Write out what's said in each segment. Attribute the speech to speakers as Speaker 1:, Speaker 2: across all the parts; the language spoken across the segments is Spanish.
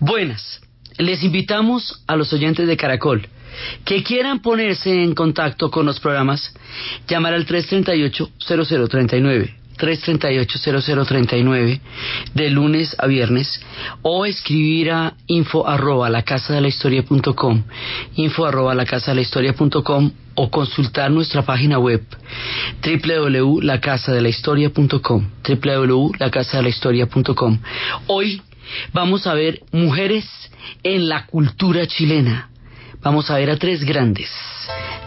Speaker 1: Buenas, les invitamos a los oyentes de Caracol que quieran ponerse en contacto con los programas, llamar al 338-0039. 338-0039 de lunes a viernes o escribir a info arroba la casa de la historia punto com, info arroba la casa de la historia punto com, o consultar nuestra página web www.lacasadelahistoria.com www.lacasadelahistoria.com Hoy vamos a ver mujeres en la cultura chilena. Vamos a ver a tres grandes,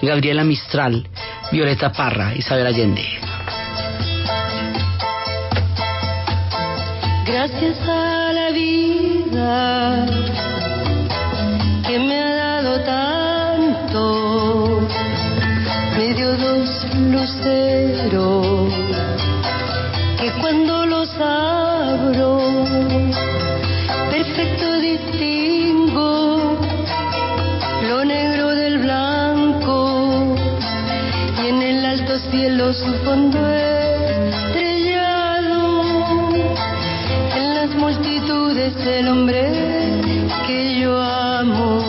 Speaker 1: Gabriela Mistral, Violeta Parra, Isabel Allende.
Speaker 2: Gracias a la vida que me ha dado tanto, me dio dos luceros que cuando los cielo su fondo estrellado en las multitudes el hombre que yo amo.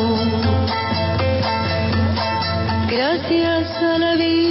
Speaker 2: Gracias a la vida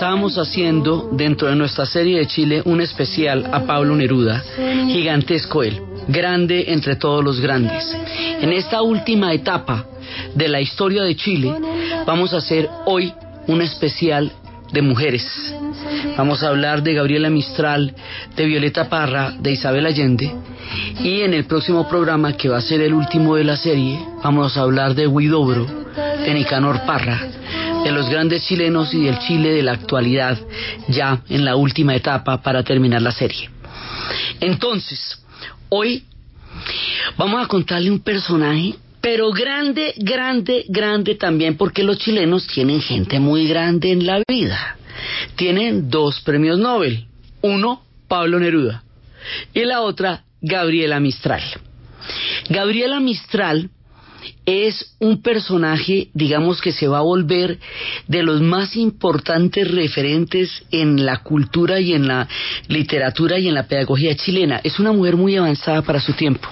Speaker 1: estábamos haciendo dentro de nuestra serie de Chile un especial a Pablo Neruda, gigantesco él, grande entre todos los grandes. En esta última etapa de la historia de Chile vamos a hacer hoy un especial de mujeres. Vamos a hablar de Gabriela Mistral, de Violeta Parra, de Isabel Allende y en el próximo programa que va a ser el último de la serie vamos a hablar de Huidobro, de Nicanor Parra, de los grandes chilenos y del Chile de la actualidad, ya en la última etapa para terminar la serie. Entonces, hoy vamos a contarle un personaje, pero grande, grande, grande también, porque los chilenos tienen gente muy grande en la vida. Tienen dos premios Nobel, uno Pablo Neruda y la otra Gabriela Mistral. Gabriela Mistral es un personaje, digamos, que se va a volver de los más importantes referentes en la cultura y en la literatura y en la pedagogía chilena. Es una mujer muy avanzada para su tiempo.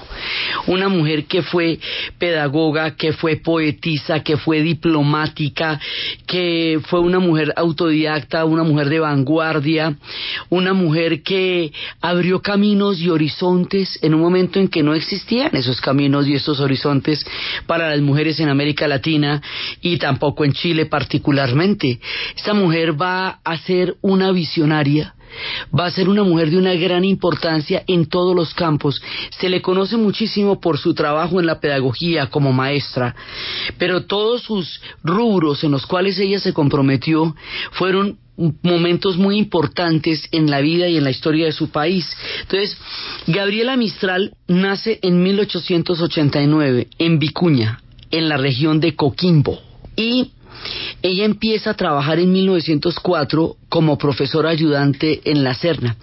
Speaker 1: Una mujer que fue pedagoga, que fue poetisa, que fue diplomática, que fue una mujer autodidacta, una mujer de vanguardia, una mujer que abrió caminos y horizontes en un momento en que no existían esos caminos y esos horizontes para las mujeres en América Latina y tampoco en Chile particularmente. Esta mujer va a ser una visionaria, va a ser una mujer de una gran importancia en todos los campos. Se le conoce muchísimo por su trabajo en la pedagogía como maestra, pero todos sus rubros en los cuales ella se comprometió fueron momentos muy importantes en la vida y en la historia de su país. Entonces, Gabriela Mistral nace en 1889 en Vicuña, en la región de Coquimbo, y ella empieza a trabajar en 1904 como profesora ayudante en la Serna.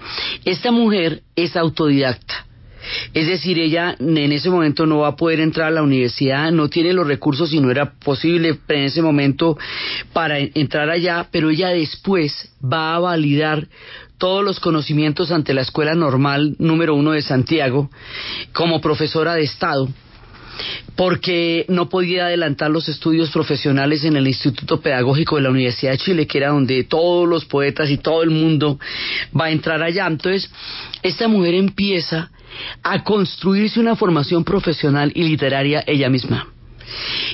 Speaker 1: Esta mujer es autodidacta. Es decir, ella en ese momento no va a poder entrar a la universidad, no tiene los recursos y no era posible en ese momento para entrar allá, pero ella después va a validar todos los conocimientos ante la Escuela Normal número uno de Santiago como profesora de Estado porque no podía adelantar los estudios profesionales en el Instituto Pedagógico de la Universidad de Chile, que era donde todos los poetas y todo el mundo va a entrar allá. Entonces, esta mujer empieza a construirse una formación profesional y literaria ella misma.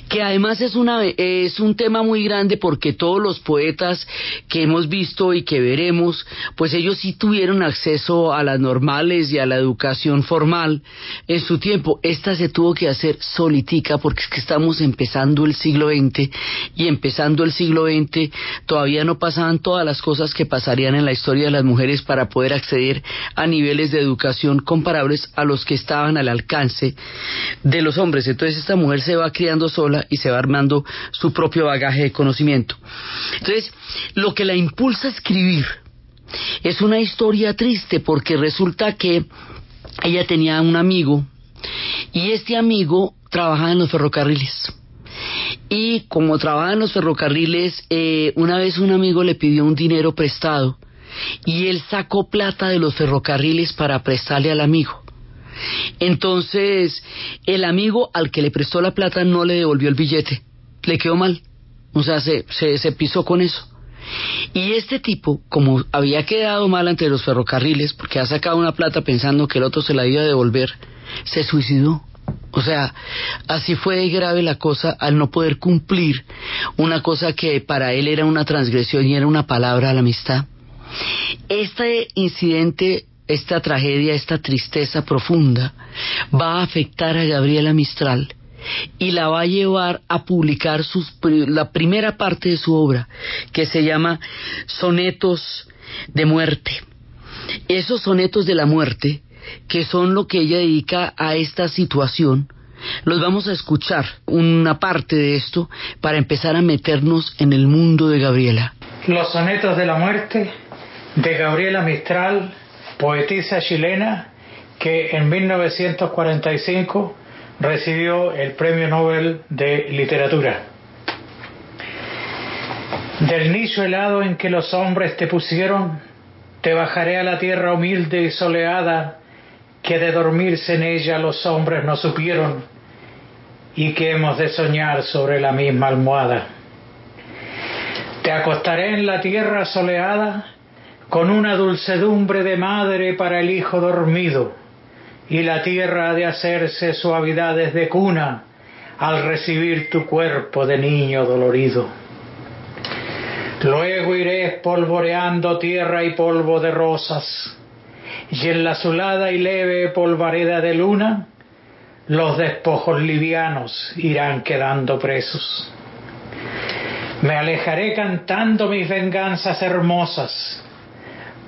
Speaker 1: Que además es, una, es un tema muy grande porque todos los poetas que hemos visto y que veremos, pues ellos sí tuvieron acceso a las normales y a la educación formal en su tiempo. Esta se tuvo que hacer solitica porque es que estamos empezando el siglo XX y empezando el siglo XX todavía no pasaban todas las cosas que pasarían en la historia de las mujeres para poder acceder a niveles de educación comparables a los que estaban al alcance de los hombres. Entonces esta mujer se va criando sola y se va armando su propio bagaje de conocimiento. Entonces, lo que la impulsa a escribir es una historia triste porque resulta que ella tenía un amigo y este amigo trabajaba en los ferrocarriles. Y como trabajaba en los ferrocarriles, eh, una vez un amigo le pidió un dinero prestado y él sacó plata de los ferrocarriles para prestarle al amigo. Entonces, el amigo al que le prestó la plata no le devolvió el billete, le quedó mal, o sea, se, se, pisó con eso. Y este tipo, como había quedado mal ante los ferrocarriles, porque ha sacado una plata pensando que el otro se la iba a devolver, se suicidó. O sea, así fue grave la cosa al no poder cumplir una cosa que para él era una transgresión y era una palabra a la amistad. Este incidente, esta tragedia, esta tristeza profunda va a afectar a Gabriela Mistral y la va a llevar a publicar la primera parte de su obra, que se llama Sonetos de Muerte. Esos sonetos de la muerte, que son lo que ella dedica a esta situación, los vamos a escuchar una parte de esto para empezar a meternos en el mundo de Gabriela.
Speaker 3: Los sonetos de la muerte de Gabriela Mistral, poetisa chilena que en 1945 recibió el Premio Nobel de Literatura. Del nicho helado en que los hombres te pusieron, te bajaré a la tierra humilde y soleada, que de dormirse en ella los hombres no supieron, y que hemos de soñar sobre la misma almohada. Te acostaré en la tierra soleada, con una dulcedumbre de madre para el hijo dormido, y la tierra de hacerse suavidades de cuna al recibir tu cuerpo de niño dolorido. Luego iré espolvoreando tierra y polvo de rosas, y en la azulada y leve polvareda de luna, los despojos livianos irán quedando presos. Me alejaré cantando mis venganzas hermosas,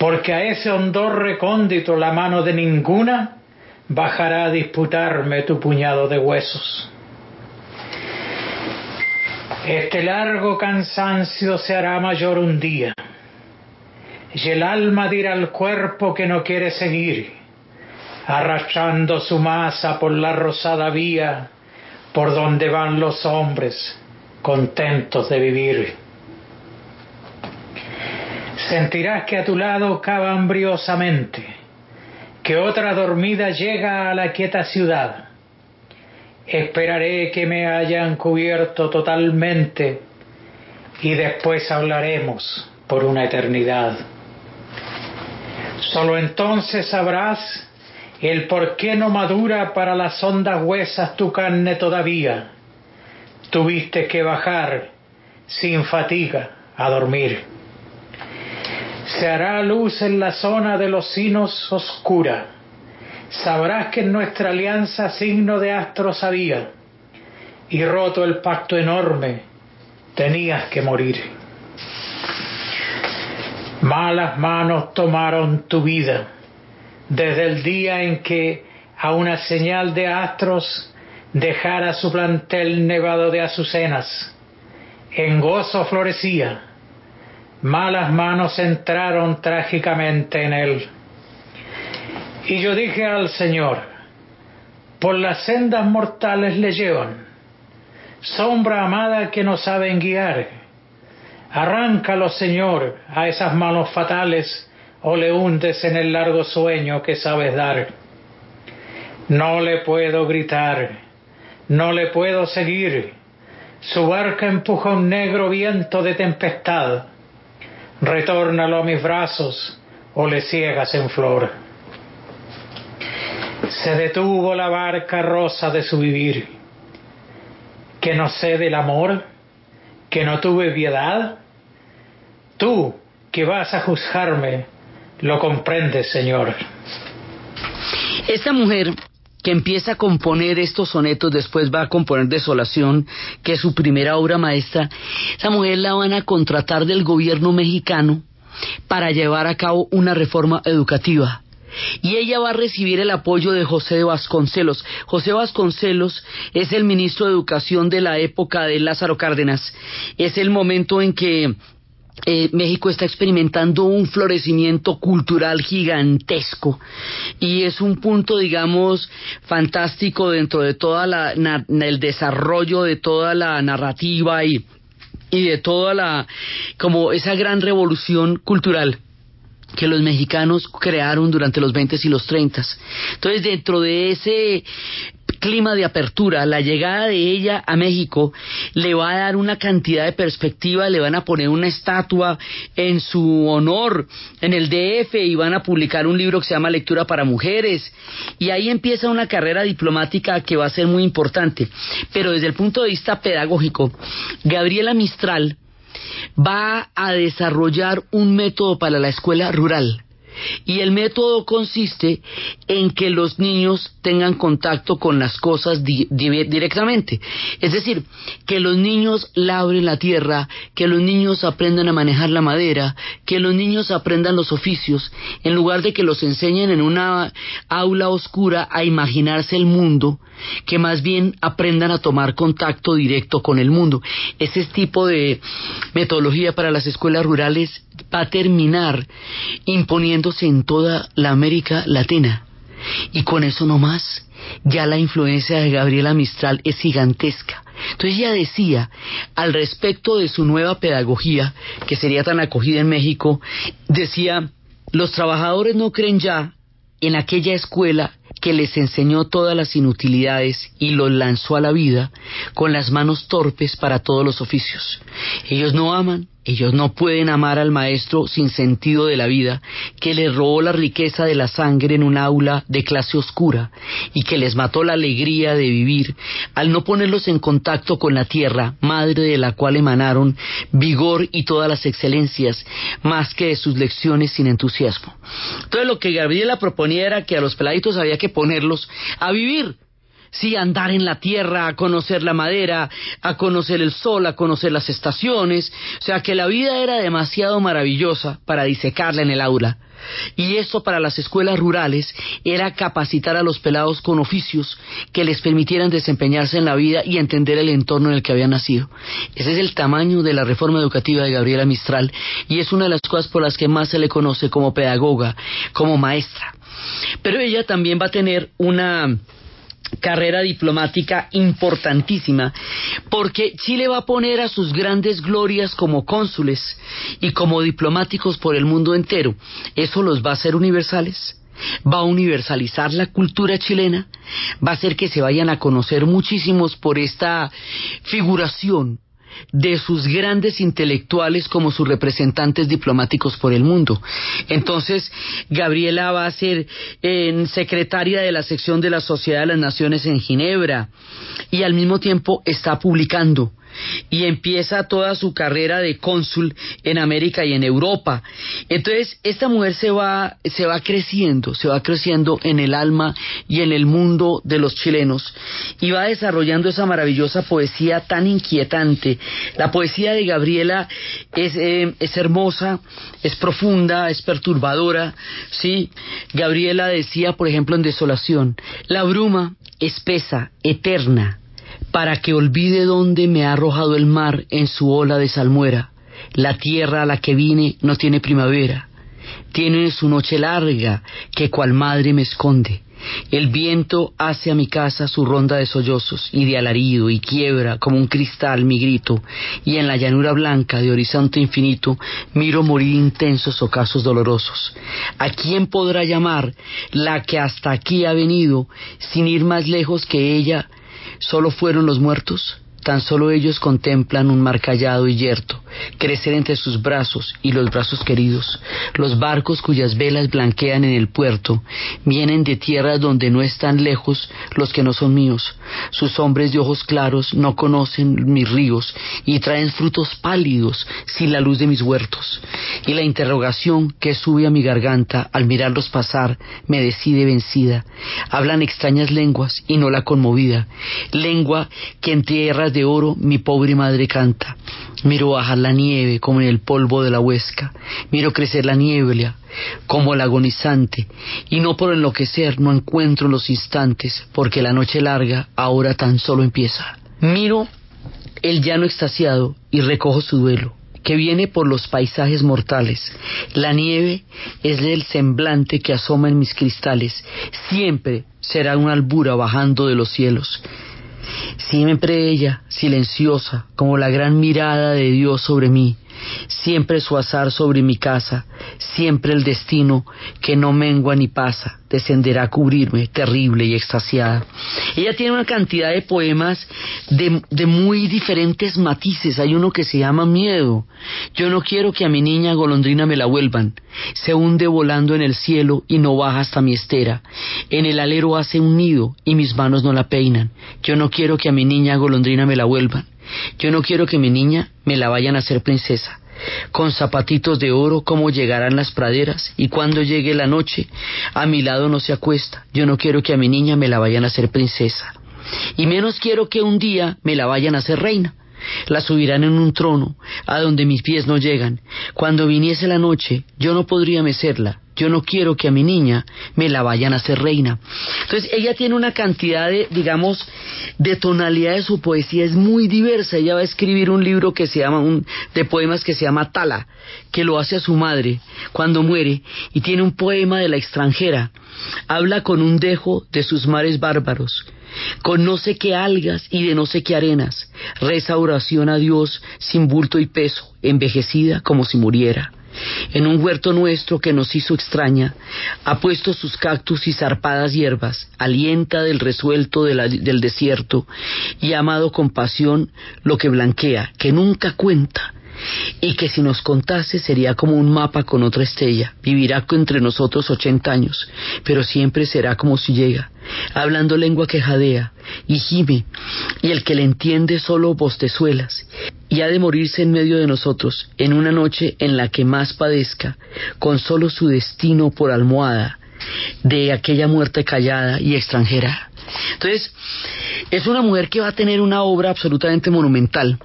Speaker 3: porque a ese hondor recóndito la mano de ninguna bajará a disputarme tu puñado de huesos. Este largo cansancio se hará mayor un día, y el alma dirá al cuerpo que no quiere seguir, arrastrando su masa por la rosada vía por donde van los hombres contentos de vivir. Sentirás que a tu lado cava hambriosamente, que otra dormida llega a la quieta ciudad. Esperaré que me hayan cubierto totalmente y después hablaremos por una eternidad. Solo entonces sabrás el por qué no madura para las hondas huesas tu carne todavía. Tuviste que bajar sin fatiga a dormir se hará luz en la zona de los sinos oscura. Sabrás que en nuestra alianza signo de astros había, y roto el pacto enorme, tenías que morir. Malas manos tomaron tu vida, desde el día en que a una señal de astros dejara su plantel nevado de azucenas. En gozo florecía malas manos entraron trágicamente en él. Y yo dije al Señor, por las sendas mortales le llevan, sombra amada que no saben guiar. Arráncalo, Señor, a esas manos fatales o le hundes en el largo sueño que sabes dar. No le puedo gritar, no le puedo seguir. Su barca empuja un negro viento de tempestad retórnalo a mis brazos o le ciegas en flor. Se detuvo la barca rosa de su vivir. que no sé del amor, que no tuve piedad? Tú, que vas a juzgarme, lo comprendes, Señor.
Speaker 1: Esta mujer que empieza a componer estos sonetos, después va a componer Desolación, que es su primera obra maestra, esa mujer la van a contratar del gobierno mexicano para llevar a cabo una reforma educativa. Y ella va a recibir el apoyo de José de Vasconcelos. José Vasconcelos es el ministro de Educación de la época de Lázaro Cárdenas. Es el momento en que eh, México está experimentando un florecimiento cultural gigantesco y es un punto, digamos, fantástico dentro de toda la el desarrollo de toda la narrativa y, y de toda la como esa gran revolución cultural que los mexicanos crearon durante los 20 y los 30. Entonces, dentro de ese clima de apertura, la llegada de ella a México le va a dar una cantidad de perspectiva, le van a poner una estatua en su honor en el DF y van a publicar un libro que se llama Lectura para Mujeres y ahí empieza una carrera diplomática que va a ser muy importante. Pero desde el punto de vista pedagógico, Gabriela Mistral va a desarrollar un método para la escuela rural y el método consiste en que los niños tengan contacto con las cosas directamente. Es decir, que los niños labren la tierra, que los niños aprendan a manejar la madera, que los niños aprendan los oficios, en lugar de que los enseñen en una aula oscura a imaginarse el mundo, que más bien aprendan a tomar contacto directo con el mundo. Ese tipo de metodología para las escuelas rurales va a terminar en toda la América Latina. Y con eso no más, ya la influencia de Gabriela Mistral es gigantesca. Entonces ella decía, al respecto de su nueva pedagogía, que sería tan acogida en México, decía, los trabajadores no creen ya en aquella escuela que les enseñó todas las inutilidades y los lanzó a la vida con las manos torpes para todos los oficios. Ellos no aman, ellos no pueden amar al maestro sin sentido de la vida, que les robó la riqueza de la sangre en un aula de clase oscura y que les mató la alegría de vivir al no ponerlos en contacto con la tierra, madre de la cual emanaron vigor y todas las excelencias, más que de sus lecciones sin entusiasmo. Entonces lo que Gabriela proponía era que a los peladitos había que ponerlos a vivir, sí, andar en la tierra, a conocer la madera, a conocer el sol, a conocer las estaciones, o sea que la vida era demasiado maravillosa para disecarla en el aula. Y esto para las escuelas rurales era capacitar a los pelados con oficios que les permitieran desempeñarse en la vida y entender el entorno en el que habían nacido. Ese es el tamaño de la reforma educativa de Gabriela Mistral y es una de las cosas por las que más se le conoce como pedagoga, como maestra. Pero ella también va a tener una carrera diplomática importantísima, porque Chile va a poner a sus grandes glorias como cónsules y como diplomáticos por el mundo entero. ¿Eso los va a hacer universales? va a universalizar la cultura chilena, va a hacer que se vayan a conocer muchísimos por esta figuración de sus grandes intelectuales como sus representantes diplomáticos por el mundo. Entonces, Gabriela va a ser secretaria de la sección de la Sociedad de las Naciones en Ginebra y al mismo tiempo está publicando y empieza toda su carrera de cónsul en América y en Europa. Entonces, esta mujer se va, se va creciendo, se va creciendo en el alma y en el mundo de los chilenos y va desarrollando esa maravillosa poesía tan inquietante. La poesía de Gabriela es, eh, es hermosa, es profunda, es perturbadora, ¿sí? Gabriela decía, por ejemplo, en Desolación, la bruma espesa, eterna, para que olvide dónde me ha arrojado el mar en su ola de salmuera. La tierra a la que vine no tiene primavera, tiene su noche larga que cual madre me esconde. El viento hace a mi casa su ronda de sollozos y de alarido y quiebra como un cristal mi grito, y en la llanura blanca de horizonte infinito miro morir intensos ocasos dolorosos. ¿A quién podrá llamar la que hasta aquí ha venido sin ir más lejos que ella solo fueron los muertos? Tan solo ellos contemplan un mar callado y yerto, crecer entre sus brazos y los brazos queridos. Los barcos cuyas velas blanquean en el puerto vienen de tierras donde no están lejos los que no son míos. Sus hombres de ojos claros no conocen mis ríos y traen frutos pálidos sin la luz de mis huertos. Y la interrogación que sube a mi garganta al mirarlos pasar me decide vencida. Hablan extrañas lenguas y no la conmovida, lengua que en tierras de oro mi pobre madre canta. Miro bajar la nieve como en el polvo de la huesca, miro crecer la niebla como el agonizante, y no por enloquecer no encuentro los instantes, porque la noche larga ahora tan solo empieza. Miro el llano extasiado y recojo su duelo que viene por los paisajes mortales. La nieve es el semblante que asoma en mis cristales. Siempre será una albura bajando de los cielos. Siempre ella, silenciosa, como la gran mirada de Dios sobre mí, siempre su azar sobre mi casa, siempre el destino que no mengua ni pasa, descenderá a cubrirme, terrible y extasiada. Ella tiene una cantidad de poemas de, de, muy diferentes matices. Hay uno que se llama Miedo. Yo no quiero que a mi niña golondrina me la vuelvan. Se hunde volando en el cielo y no baja hasta mi estera. En el alero hace un nido y mis manos no la peinan. Yo no quiero que a mi niña golondrina me la vuelvan. Yo no quiero que mi niña me la vayan a hacer princesa. Con zapatitos de oro, cómo llegarán las praderas, y cuando llegue la noche, a mi lado no se acuesta. Yo no quiero que a mi niña me la vayan a hacer princesa. Y menos quiero que un día me la vayan a hacer reina. La subirán en un trono, a donde mis pies no llegan. Cuando viniese la noche, yo no podría mecerla, yo no quiero que a mi niña me la vayan a hacer reina. Entonces ella tiene una cantidad de, digamos, de tonalidad de su poesía, es muy diversa. Ella va a escribir un libro que se llama, un, de poemas que se llama Tala, que lo hace a su madre cuando muere, y tiene un poema de la extranjera. Habla con un dejo de sus mares bárbaros, con no sé qué algas y de no sé qué arenas. Reza oración a Dios sin bulto y peso, envejecida como si muriera en un huerto nuestro que nos hizo extraña, ha puesto sus cactus y zarpadas hierbas, alienta del resuelto del desierto y ha amado con pasión lo que blanquea, que nunca cuenta, y que si nos contase sería como un mapa con otra estrella, vivirá entre nosotros ochenta años, pero siempre será como si llega, hablando lengua que jadea y gime, y el que le entiende solo bostezuelas, y ha de morirse en medio de nosotros, en una noche en la que más padezca, con solo su destino por almohada, de aquella muerte callada y extranjera. Entonces, es una mujer que va a tener una obra absolutamente monumental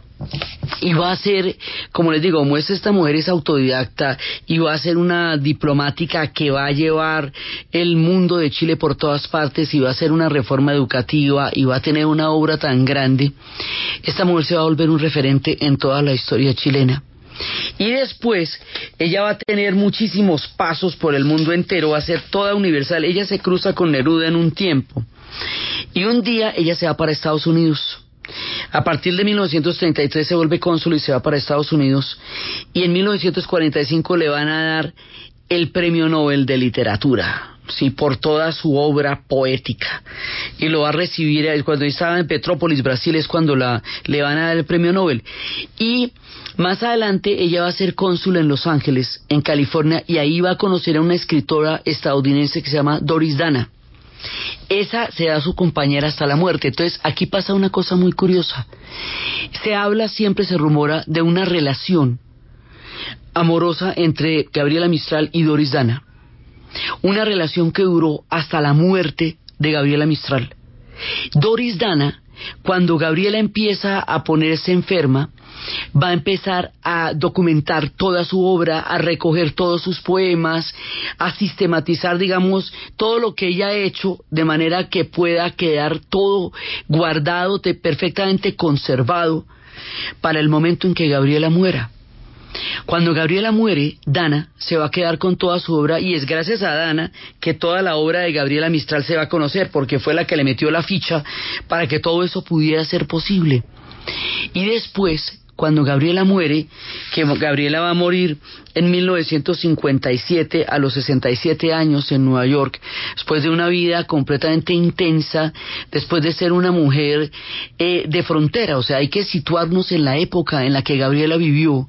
Speaker 1: y va a ser, como les digo, como es esta mujer es autodidacta y va a ser una diplomática que va a llevar el mundo de Chile por todas partes y va a ser una reforma educativa y va a tener una obra tan grande, esta mujer se va a volver un referente en toda la historia chilena. Y después ella va a tener muchísimos pasos por el mundo entero, va a ser toda universal. Ella se cruza con Neruda en un tiempo. Y un día ella se va para Estados Unidos a partir de 1933 se vuelve cónsul y se va para Estados Unidos y en 1945 le van a dar el Premio Nobel de Literatura. Sí, por toda su obra poética. Y lo va a recibir cuando estaba en Petrópolis, Brasil, es cuando la, le van a dar el premio Nobel. Y más adelante ella va a ser cónsul en Los Ángeles, en California, y ahí va a conocer a una escritora estadounidense que se llama Doris Dana. Esa será su compañera hasta la muerte. Entonces, aquí pasa una cosa muy curiosa. Se habla, siempre se rumora, de una relación amorosa entre Gabriela Mistral y Doris Dana. Una relación que duró hasta la muerte de Gabriela Mistral. Doris Dana, cuando Gabriela empieza a ponerse enferma, va a empezar a documentar toda su obra, a recoger todos sus poemas, a sistematizar, digamos, todo lo que ella ha hecho de manera que pueda quedar todo guardado, perfectamente conservado para el momento en que Gabriela muera. Cuando Gabriela muere, Dana se va a quedar con toda su obra y es gracias a Dana que toda la obra de Gabriela Mistral se va a conocer porque fue la que le metió la ficha para que todo eso pudiera ser posible. Y después cuando Gabriela muere, que Gabriela va a morir en 1957 a los 67 años en Nueva York, después de una vida completamente intensa, después de ser una mujer eh, de frontera, o sea, hay que situarnos en la época en la que Gabriela vivió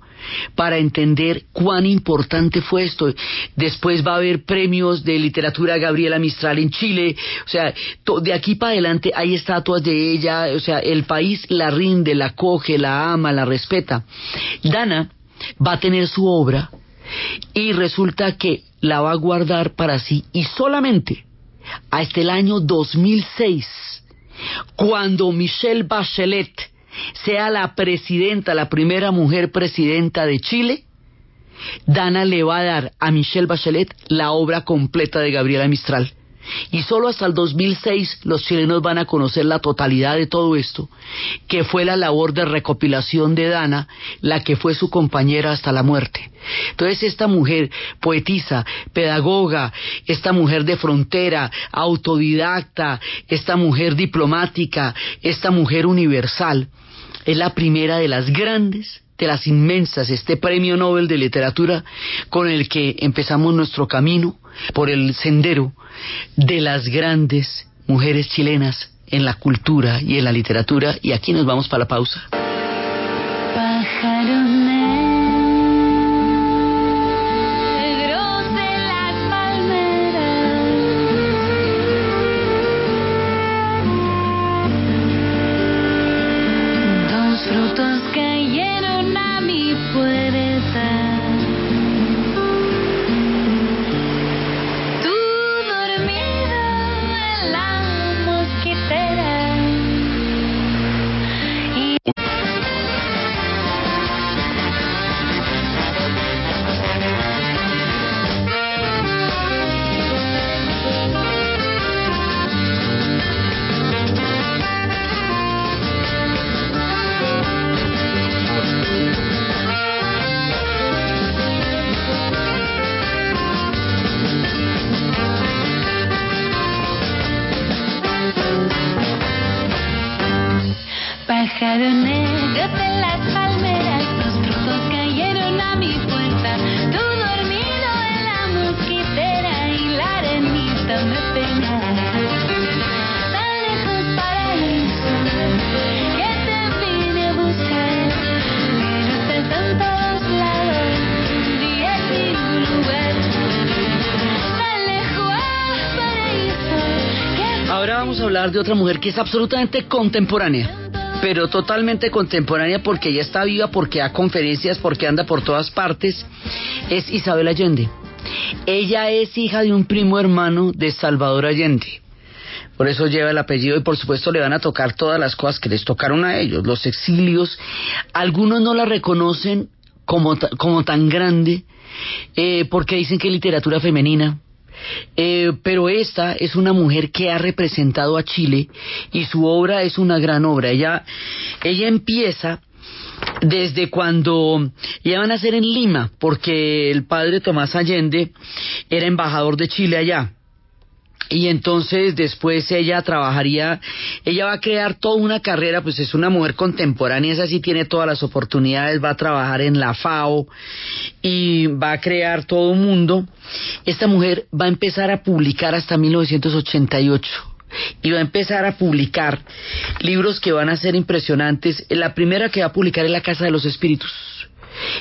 Speaker 1: para entender cuán importante fue esto. Después va a haber premios de literatura Gabriela Mistral en Chile, o sea, de aquí para adelante hay estatuas de ella, o sea, el país la rinde, la coge, la ama, la respeta. Dana va a tener su obra y resulta que la va a guardar para sí y solamente hasta el año 2006, cuando Michelle Bachelet sea la presidenta, la primera mujer presidenta de Chile, Dana le va a dar a Michelle Bachelet la obra completa de Gabriela Mistral. Y solo hasta el 2006 los chilenos van a conocer la totalidad de todo esto, que fue la labor de recopilación de Dana, la que fue su compañera hasta la muerte. Entonces esta mujer poetisa, pedagoga, esta mujer de frontera, autodidacta, esta mujer diplomática, esta mujer universal, es la primera de las grandes, de las inmensas, este premio Nobel de literatura con el que empezamos nuestro camino por el sendero de las grandes mujeres chilenas en la cultura y en la literatura. Y aquí nos vamos para la pausa. De otra mujer que es absolutamente contemporánea, pero totalmente contemporánea porque ella está viva, porque da conferencias, porque anda por todas partes, es Isabel Allende. Ella es hija de un primo hermano de Salvador Allende. Por eso lleva el apellido y por supuesto le van a tocar todas las cosas que les tocaron a ellos, los exilios. Algunos no la reconocen como, como tan grande eh, porque dicen que literatura femenina eh, pero esta es una mujer que ha representado a Chile y su obra es una gran obra. Ella, ella empieza desde cuando iban a ser en Lima, porque el padre Tomás Allende era embajador de Chile allá y entonces después ella trabajaría, ella va a crear toda una carrera, pues es una mujer contemporánea, esa sí tiene todas las oportunidades, va a trabajar en la FAO y va a crear todo un mundo. Esta mujer va a empezar a publicar hasta 1988 y va a empezar a publicar libros que van a ser impresionantes. La primera que va a publicar es La Casa de los Espíritus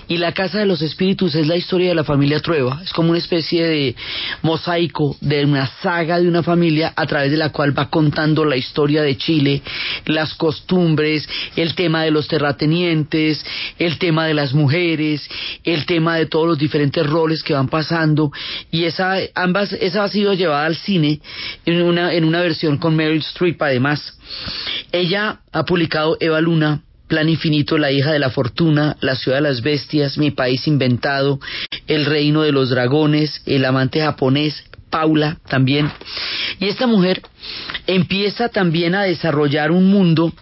Speaker 1: y la Casa de los Espíritus es la historia de la familia Trueba. Es como una especie de mosaico de una saga de una familia a través de la cual va contando la historia de Chile, las costumbres, el tema de los terratenientes, el tema de las mujeres, el tema de todos los diferentes roles que van pasando. Y esa, ambas, esa ha sido llevada al cine en una, en una versión con Meryl Streep además. Ella ha publicado Eva Luna, Plan Infinito, La hija de la fortuna, La ciudad de las bestias, Mi país inventado, El reino de los dragones, El amante japonés, Paula también. Y esta mujer empieza también a desarrollar un mundo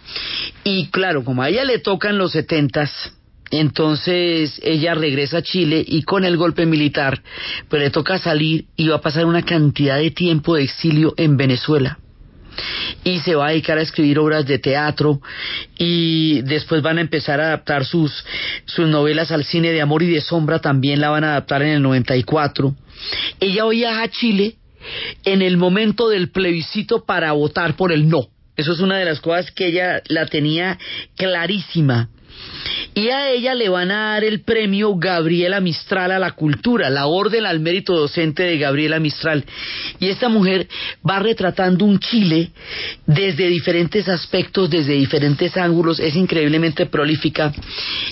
Speaker 1: y claro, como a ella le tocan los setentas, entonces ella regresa a Chile y con el golpe militar, pues le toca salir y va a pasar una cantidad de tiempo de exilio en Venezuela. Y se va a dedicar a escribir obras de teatro y después van a empezar a adaptar sus, sus novelas al cine de amor y de sombra, también la van a adaptar en el 94. Ella viaja a Chile en el momento del plebiscito para votar por el no. Eso es una de las cosas que ella la tenía clarísima. Y a ella le van a dar el premio Gabriela Mistral a la cultura, la orden al mérito docente de Gabriela Mistral. Y esta mujer va retratando un Chile desde diferentes aspectos, desde diferentes ángulos, es increíblemente prolífica.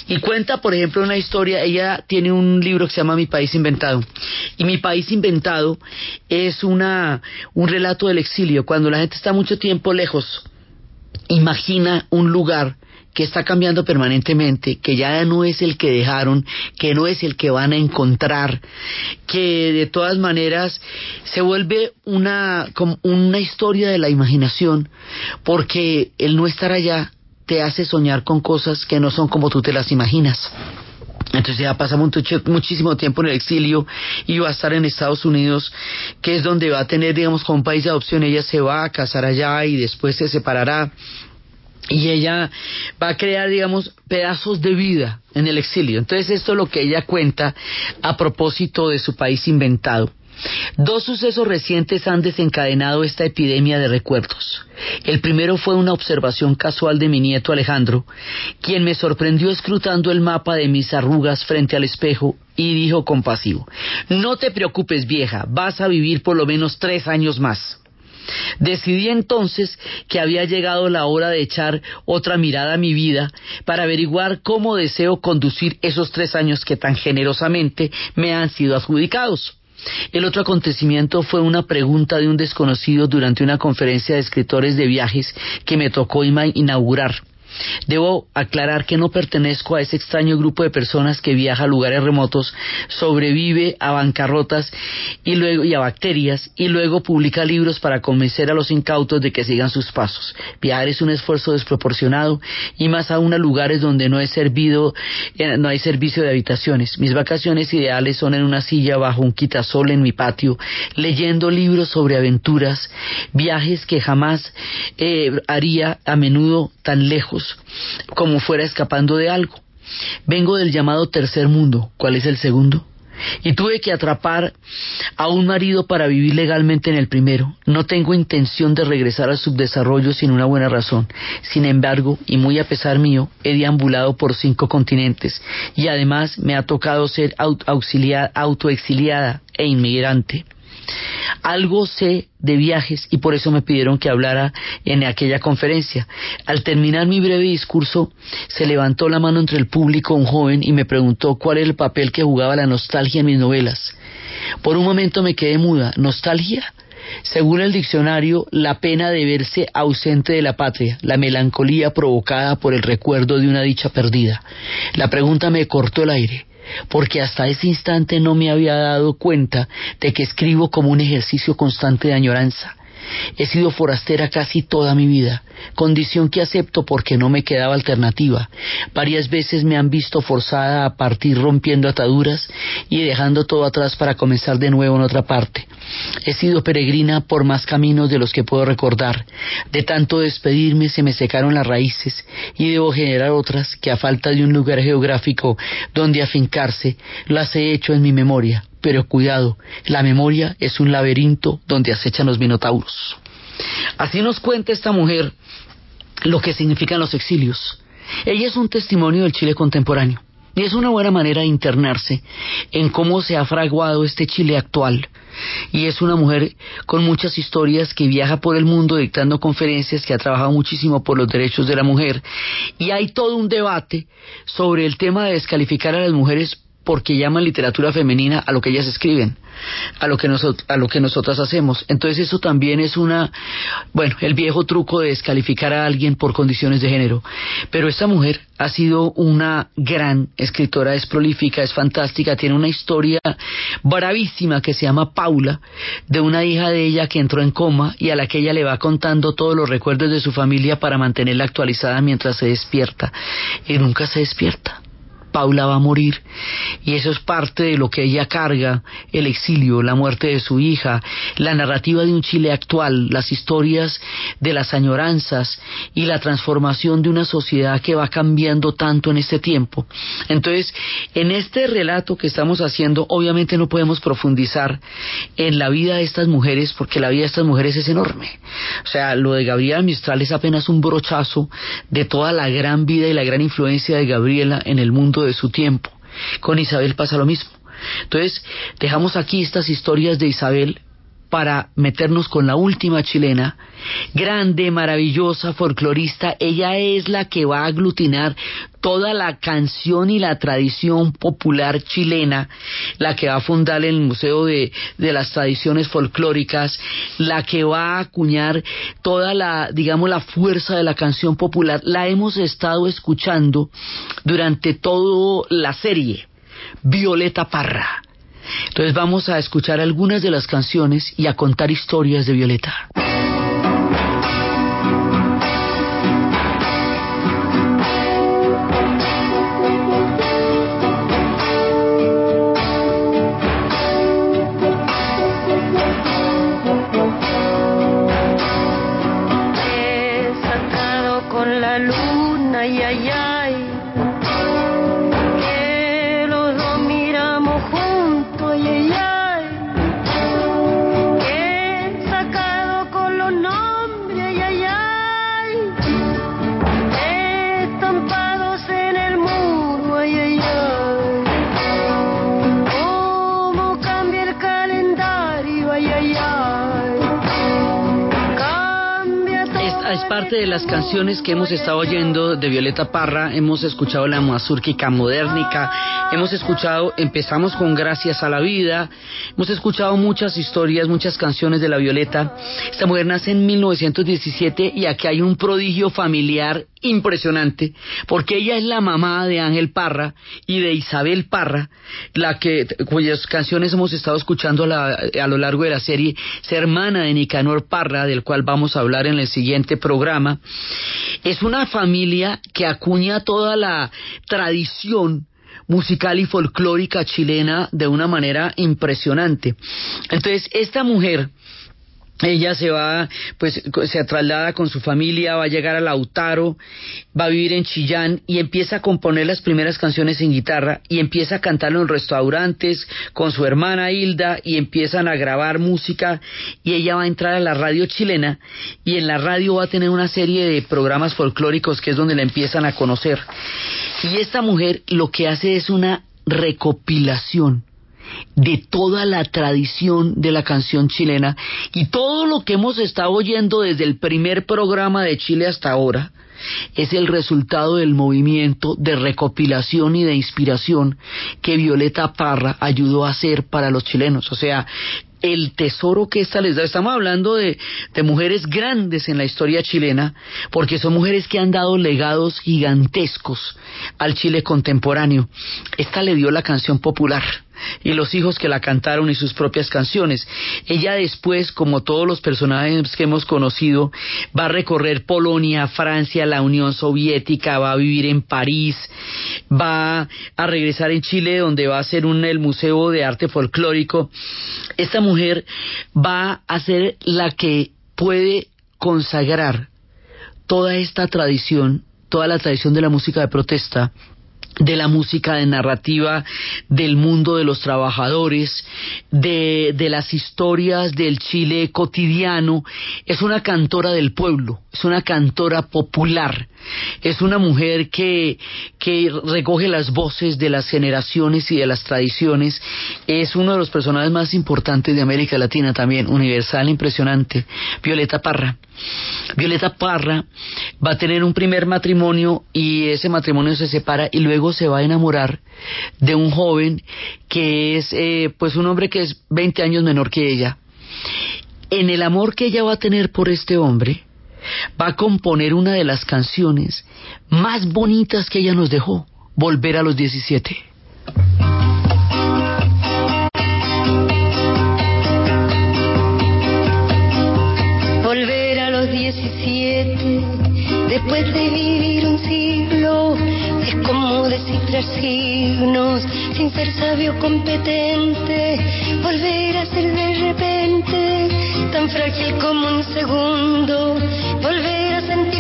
Speaker 1: Y cuenta, por ejemplo, una historia, ella tiene un libro que se llama Mi País Inventado. Y Mi País Inventado es una, un relato del exilio, cuando la gente está mucho tiempo lejos imagina un lugar que está cambiando permanentemente, que ya no es el que dejaron, que no es el que van a encontrar, que de todas maneras se vuelve una, como una historia de la imaginación, porque el no estar allá te hace soñar con cosas que no son como tú te las imaginas. Entonces ya pasa muchísimo tiempo en el exilio y va a estar en Estados Unidos, que es donde va a tener, digamos, como un país de adopción. Ella se va a casar allá y después se separará y ella va a crear, digamos, pedazos de vida en el exilio. Entonces esto es lo que ella cuenta a propósito de su país inventado. Dos sucesos recientes han desencadenado esta epidemia de recuerdos. El primero fue una observación casual de mi nieto Alejandro, quien me sorprendió escrutando el mapa de mis arrugas frente al espejo y dijo compasivo, No te preocupes vieja, vas a vivir por lo menos tres años más. Decidí entonces que había llegado la hora de echar otra mirada a mi vida para averiguar cómo deseo conducir esos tres años que tan generosamente me han sido adjudicados. El otro acontecimiento fue una pregunta de un desconocido durante una conferencia de escritores de viajes que me tocó inaugurar. Debo aclarar que no pertenezco a ese extraño grupo de personas que viaja a lugares remotos, sobrevive a bancarrotas y luego a bacterias y luego publica libros para convencer a los incautos de que sigan sus pasos. Viajar es un esfuerzo desproporcionado y más aún a lugares donde no, servido, eh, no hay servicio de habitaciones. Mis vacaciones ideales son en una silla bajo un quitasol en mi patio, leyendo libros sobre aventuras, viajes que jamás eh, haría a menudo tan lejos como fuera escapando de algo. Vengo del llamado tercer mundo. ¿Cuál es el segundo? Y tuve que atrapar a un marido para vivir legalmente en el primero. No tengo intención de regresar al subdesarrollo sin una buena razón. Sin embargo, y muy a pesar mío, he deambulado por cinco continentes y además me ha tocado ser autoexiliada e inmigrante. Algo sé de viajes y por eso me pidieron que hablara en aquella conferencia. Al terminar mi breve discurso, se levantó la mano entre el público un joven y me preguntó cuál era el papel que jugaba la nostalgia en mis novelas. Por un momento me quedé muda. ¿Nostalgia? Según el diccionario, la pena de verse ausente de la patria, la melancolía provocada por el recuerdo de una dicha perdida. La pregunta me cortó el aire porque hasta ese instante no me había dado cuenta de que escribo como un ejercicio constante de añoranza. He sido forastera casi toda mi vida, condición que acepto porque no me quedaba alternativa. Varias veces me han visto forzada a partir rompiendo ataduras y dejando todo atrás para comenzar de nuevo en otra parte. He sido peregrina por más caminos de los que puedo recordar. De tanto despedirme se me secaron las raíces y debo generar otras que a falta de un lugar geográfico donde afincarse las he hecho en mi memoria pero cuidado, la memoria es un laberinto donde acechan los minotauros. Así nos cuenta esta mujer lo que significan los exilios. Ella es un testimonio del Chile contemporáneo es una buena manera de internarse en cómo se ha fraguado este Chile actual. Y es una mujer con muchas historias que viaja por el mundo dictando conferencias, que ha trabajado muchísimo por los derechos de la mujer. Y hay todo un debate sobre el tema de descalificar a las mujeres porque llaman literatura femenina a lo que ellas escriben, a lo que a lo que nosotras hacemos. Entonces eso también es una, bueno, el viejo truco de descalificar a alguien por condiciones de género. Pero esta mujer ha sido una gran escritora, es prolífica, es fantástica, tiene una historia bravísima que se llama Paula, de una hija de ella que entró en coma y a la que ella le va contando todos los recuerdos de su familia para mantenerla actualizada mientras se despierta. Y nunca se despierta Paula va a morir. Y eso es parte de lo que ella carga, el exilio, la muerte de su hija, la narrativa de un Chile actual, las historias de las añoranzas y la transformación de una sociedad que va cambiando tanto en este tiempo. Entonces, en este relato que estamos haciendo, obviamente no podemos profundizar en la vida de estas mujeres, porque la vida de estas mujeres es enorme. O sea, lo de Gabriela Mistral es apenas un brochazo de toda la gran vida y la gran influencia de Gabriela en el mundo de su tiempo. Con Isabel pasa lo mismo. Entonces, dejamos aquí estas historias de Isabel para meternos con la última chilena, grande, maravillosa, folclorista, ella es la que va a aglutinar toda la canción y la tradición popular chilena, la que va a fundar el Museo de, de las Tradiciones Folclóricas, la que va a acuñar toda la, digamos, la fuerza de la canción popular, la hemos estado escuchando durante toda la serie. Violeta Parra. Entonces vamos a escuchar algunas de las canciones y a contar historias de Violeta. De las canciones que hemos estado oyendo de Violeta Parra, hemos escuchado la mazurquica modernica, hemos escuchado, empezamos con Gracias a la Vida, hemos escuchado muchas historias, muchas canciones de la Violeta. Esta mujer nace en 1917 y aquí hay un prodigio familiar impresionante, porque ella es la mamá de Ángel Parra y de Isabel Parra, la que cuyas canciones hemos estado escuchando a, lo largo de la serie, es hermana de Nicanor Parra, del cual vamos a hablar en el siguiente programa. Es una familia que acuña toda la tradición musical y folclórica chilena de una manera impresionante. Entonces, esta mujer ella se va, pues se traslada con su familia, va a llegar a Lautaro, va a vivir en Chillán y empieza a componer las primeras canciones en guitarra y empieza a cantarlo en restaurantes con su hermana Hilda y empiezan a grabar música y ella va a entrar a la radio chilena y en la radio va a tener una serie de programas folclóricos que es donde la empiezan a conocer. Y esta mujer lo que hace es una recopilación de toda la tradición de la canción chilena y todo lo que hemos estado oyendo desde el primer programa de Chile hasta ahora es el resultado del movimiento de recopilación y de inspiración que Violeta Parra ayudó a hacer para los chilenos. O sea, el tesoro que esta les da. Estamos hablando de, de, mujeres grandes en la historia chilena, porque son mujeres que han dado legados gigantescos al Chile contemporáneo. Esta le dio la canción popular y los hijos que la cantaron y sus propias canciones. Ella después, como todos los personajes que hemos conocido, va a recorrer Polonia, Francia, la Unión Soviética, va a vivir en París, va a regresar en Chile donde va a ser un, el Museo de Arte Folclórico. Esta mujer va a ser la que puede consagrar toda esta tradición, toda la tradición de la música de protesta de la música de narrativa del mundo de los trabajadores, de, de, las historias del Chile cotidiano. Es una cantora del pueblo, es una cantora popular, es una mujer que, que recoge las voces de las generaciones y de las tradiciones. Es uno de los personajes más importantes de América Latina también, universal, impresionante. Violeta Parra. Violeta Parra va a tener un primer matrimonio y ese matrimonio se separa y luego se va a enamorar de un joven que es eh, pues un hombre que es 20 años menor que ella. En el amor que ella va a tener por este hombre, va a componer una de las canciones más bonitas que ella nos dejó, Volver a los 17.
Speaker 2: Volver a los 17, después de sin ser sabio competente, volver a ser de repente tan frágil como un segundo, volver a sentir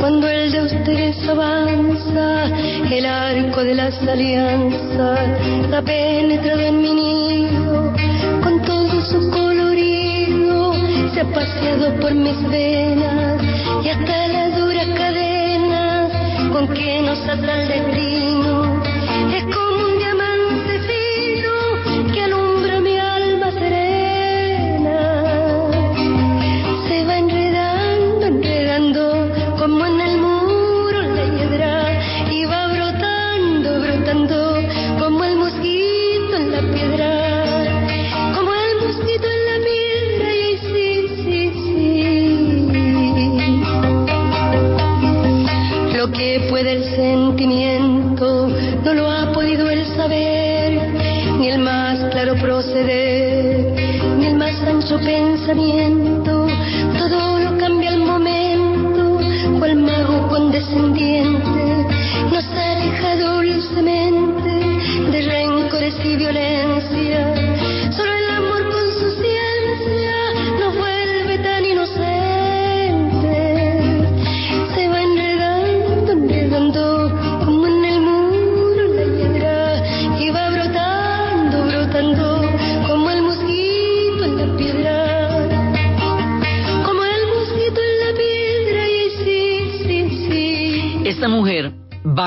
Speaker 2: cuando el de ustedes avanza, el arco de las alianzas ha penetrado en mi nido con todo su colorido, se ha paseado por mis venas y hasta las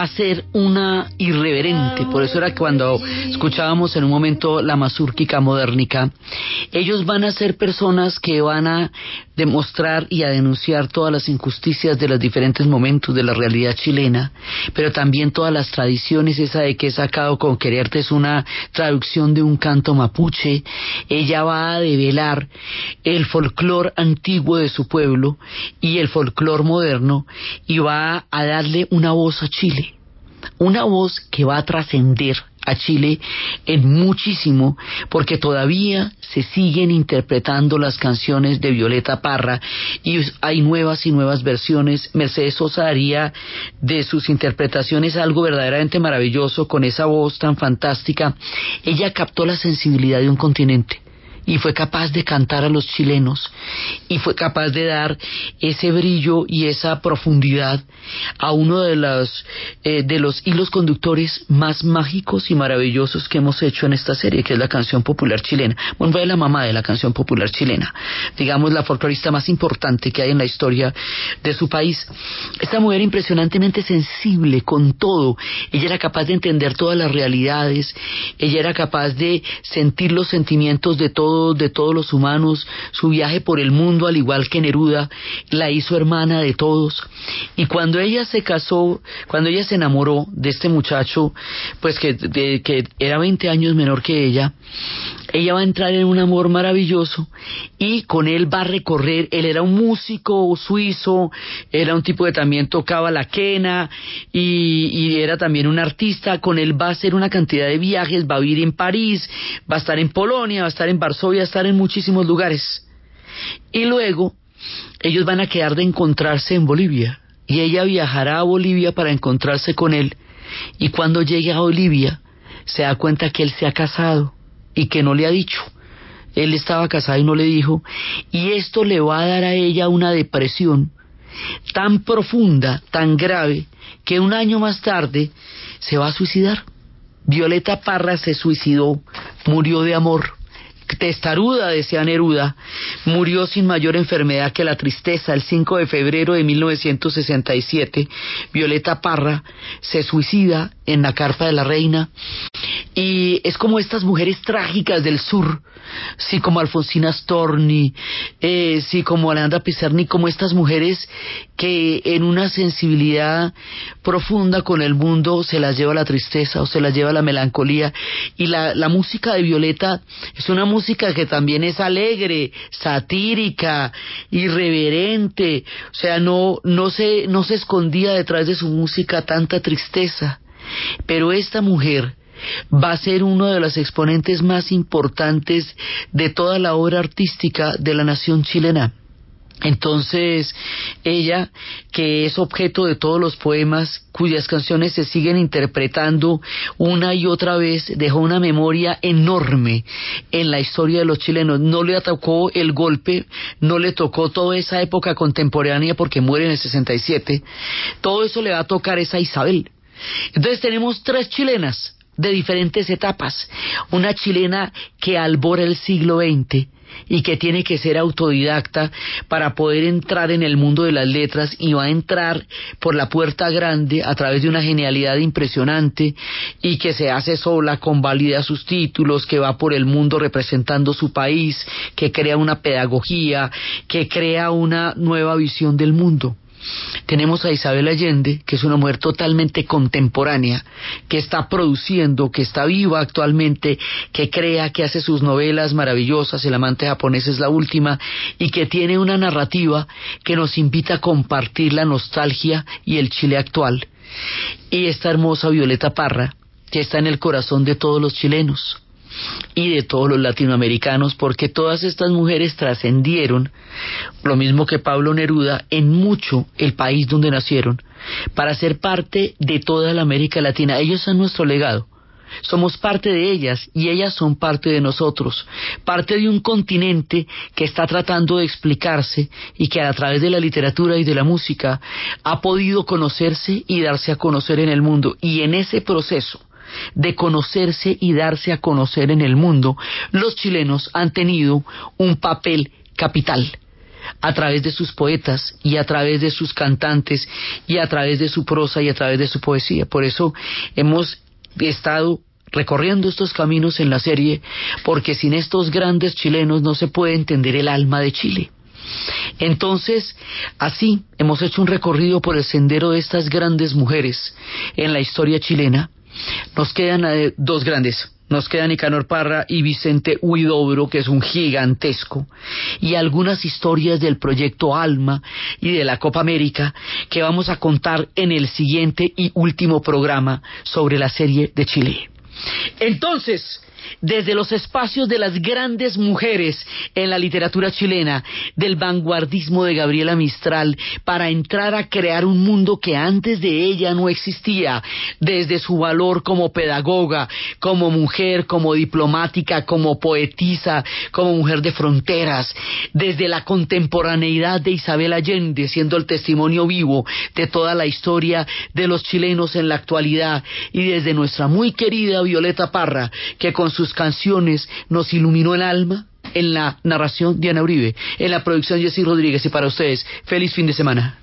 Speaker 1: ser una irreverente, por eso era que cuando escuchábamos en un momento la mazúrquica modernica, ellos van a ser personas que van a demostrar y a denunciar todas las injusticias de los diferentes momentos de la realidad chilena, pero también todas las tradiciones, esa de que he sacado con quererte es una traducción de un canto mapuche, ella va a develar el folclor antiguo de su pueblo y el folclor moderno y va a darle una voz a Chile una voz que va a trascender a Chile en muchísimo porque todavía se siguen interpretando las canciones de Violeta Parra y hay nuevas y nuevas versiones. Mercedes Sosa haría de sus interpretaciones algo verdaderamente maravilloso con esa voz tan fantástica. Ella captó la sensibilidad de un continente y fue capaz de cantar a los chilenos y fue capaz de dar ese brillo y esa profundidad a uno de los eh, de los hilos conductores más mágicos y maravillosos que hemos hecho en esta serie que es la canción popular chilena. Bueno fue la mamá de la canción popular chilena digamos la folclorista más importante que hay en la historia de su país. Esta mujer impresionantemente sensible con todo. Ella era capaz de entender todas las realidades. Ella era capaz de sentir los sentimientos de todos de todos los humanos, su viaje por el mundo, al igual que Neruda, la hizo hermana de todos. Y cuando ella se casó, cuando ella se enamoró de este muchacho, pues que, que era 20 años menor que ella, ella va a entrar en un amor maravilloso y con él va a recorrer, él era un músico suizo, era un tipo que también tocaba la quena y, era también un artista, con él va a hacer una cantidad de viajes, va a vivir en París, va a estar en Polonia, va a estar en a estar en muchísimos lugares. Y luego ellos van a quedar de encontrarse en Bolivia y ella viajará a Bolivia para encontrarse con él y cuando llegue a Bolivia se da cuenta que él se ha casado y que no le ha dicho. Él estaba casado y no le dijo y esto le va a dar a ella una depresión tan profunda, tan grave, que un año más tarde se va a suicidar. Violeta Parra se suicidó, murió de amor testaruda, decía Neruda, murió sin mayor enfermedad que la tristeza. El 5 de febrero de 1967, Violeta Parra se suicida en la carpa de la reina Y es como estas mujeres trágicas del sur, sí, como Alfonsina Storni, eh, sí, como Alejandra Pizarni, como estas mujeres que en una sensibilidad profunda con el mundo se las lleva la tristeza o se las lleva la melancolía. Y la, la música de Violeta es una música que también es alegre, satírica, irreverente, o sea, no, no, se, no se escondía detrás de su música tanta tristeza. Pero esta mujer, va a ser uno de los exponentes más importantes de toda la obra artística de la nación chilena. Entonces, ella, que es objeto de todos los poemas, cuyas canciones se siguen interpretando una y otra vez, dejó una memoria enorme en la historia de los chilenos. No le tocó el golpe, no le tocó toda esa época contemporánea porque muere en el 67. Todo eso le va a tocar esa Isabel. Entonces tenemos tres chilenas, de diferentes etapas. Una chilena que albora el siglo XX y que tiene que ser autodidacta para poder entrar en el mundo de las letras y va a entrar por la puerta grande a través de una genialidad impresionante y que se hace sola, convalida sus títulos, que va por el mundo representando su país, que crea una pedagogía, que crea una nueva visión del mundo. Tenemos a Isabel Allende, que es una mujer totalmente contemporánea, que está produciendo, que está viva actualmente, que crea, que hace sus novelas maravillosas, El amante japonés es la última, y que tiene una narrativa que nos invita a compartir la nostalgia y el Chile actual. Y esta hermosa Violeta Parra, que está en el corazón de todos los chilenos y de todos los latinoamericanos, porque todas estas mujeres trascendieron, lo mismo que Pablo Neruda, en mucho el país donde nacieron, para ser parte de toda la América Latina. Ellos son nuestro legado. Somos parte de ellas y ellas son parte de nosotros, parte de un continente que está tratando de explicarse y que a través de la literatura y de la música ha podido conocerse y darse a conocer en el mundo. Y en ese proceso de conocerse y darse a conocer en el mundo, los chilenos han tenido un papel capital a través de sus poetas y a través de sus cantantes y a través de su prosa y a través de su poesía. Por eso hemos estado recorriendo estos caminos en la serie, porque sin estos grandes chilenos no se puede entender el alma de Chile. Entonces, así hemos hecho un recorrido por el sendero de estas grandes mujeres en la historia chilena, nos quedan eh, dos grandes. Nos quedan Nicanor Parra y Vicente Huidobro, que es un gigantesco, y algunas historias del proyecto Alma y de la Copa América que vamos a contar en el siguiente y último programa sobre la serie de Chile. Entonces, desde los espacios de las grandes mujeres en la literatura chilena, del vanguardismo de Gabriela Mistral, para entrar a crear un mundo que antes de ella no existía, desde su valor como pedagoga, como mujer, como diplomática, como poetisa, como mujer de fronteras, desde la contemporaneidad de Isabel Allende, siendo el testimonio vivo de toda la historia de los chilenos en la actualidad, y desde nuestra muy querida Violeta Parra, que con sus canciones nos iluminó el alma. En la narración Diana Uribe, en la producción Jessy Rodríguez y para ustedes, feliz fin de semana.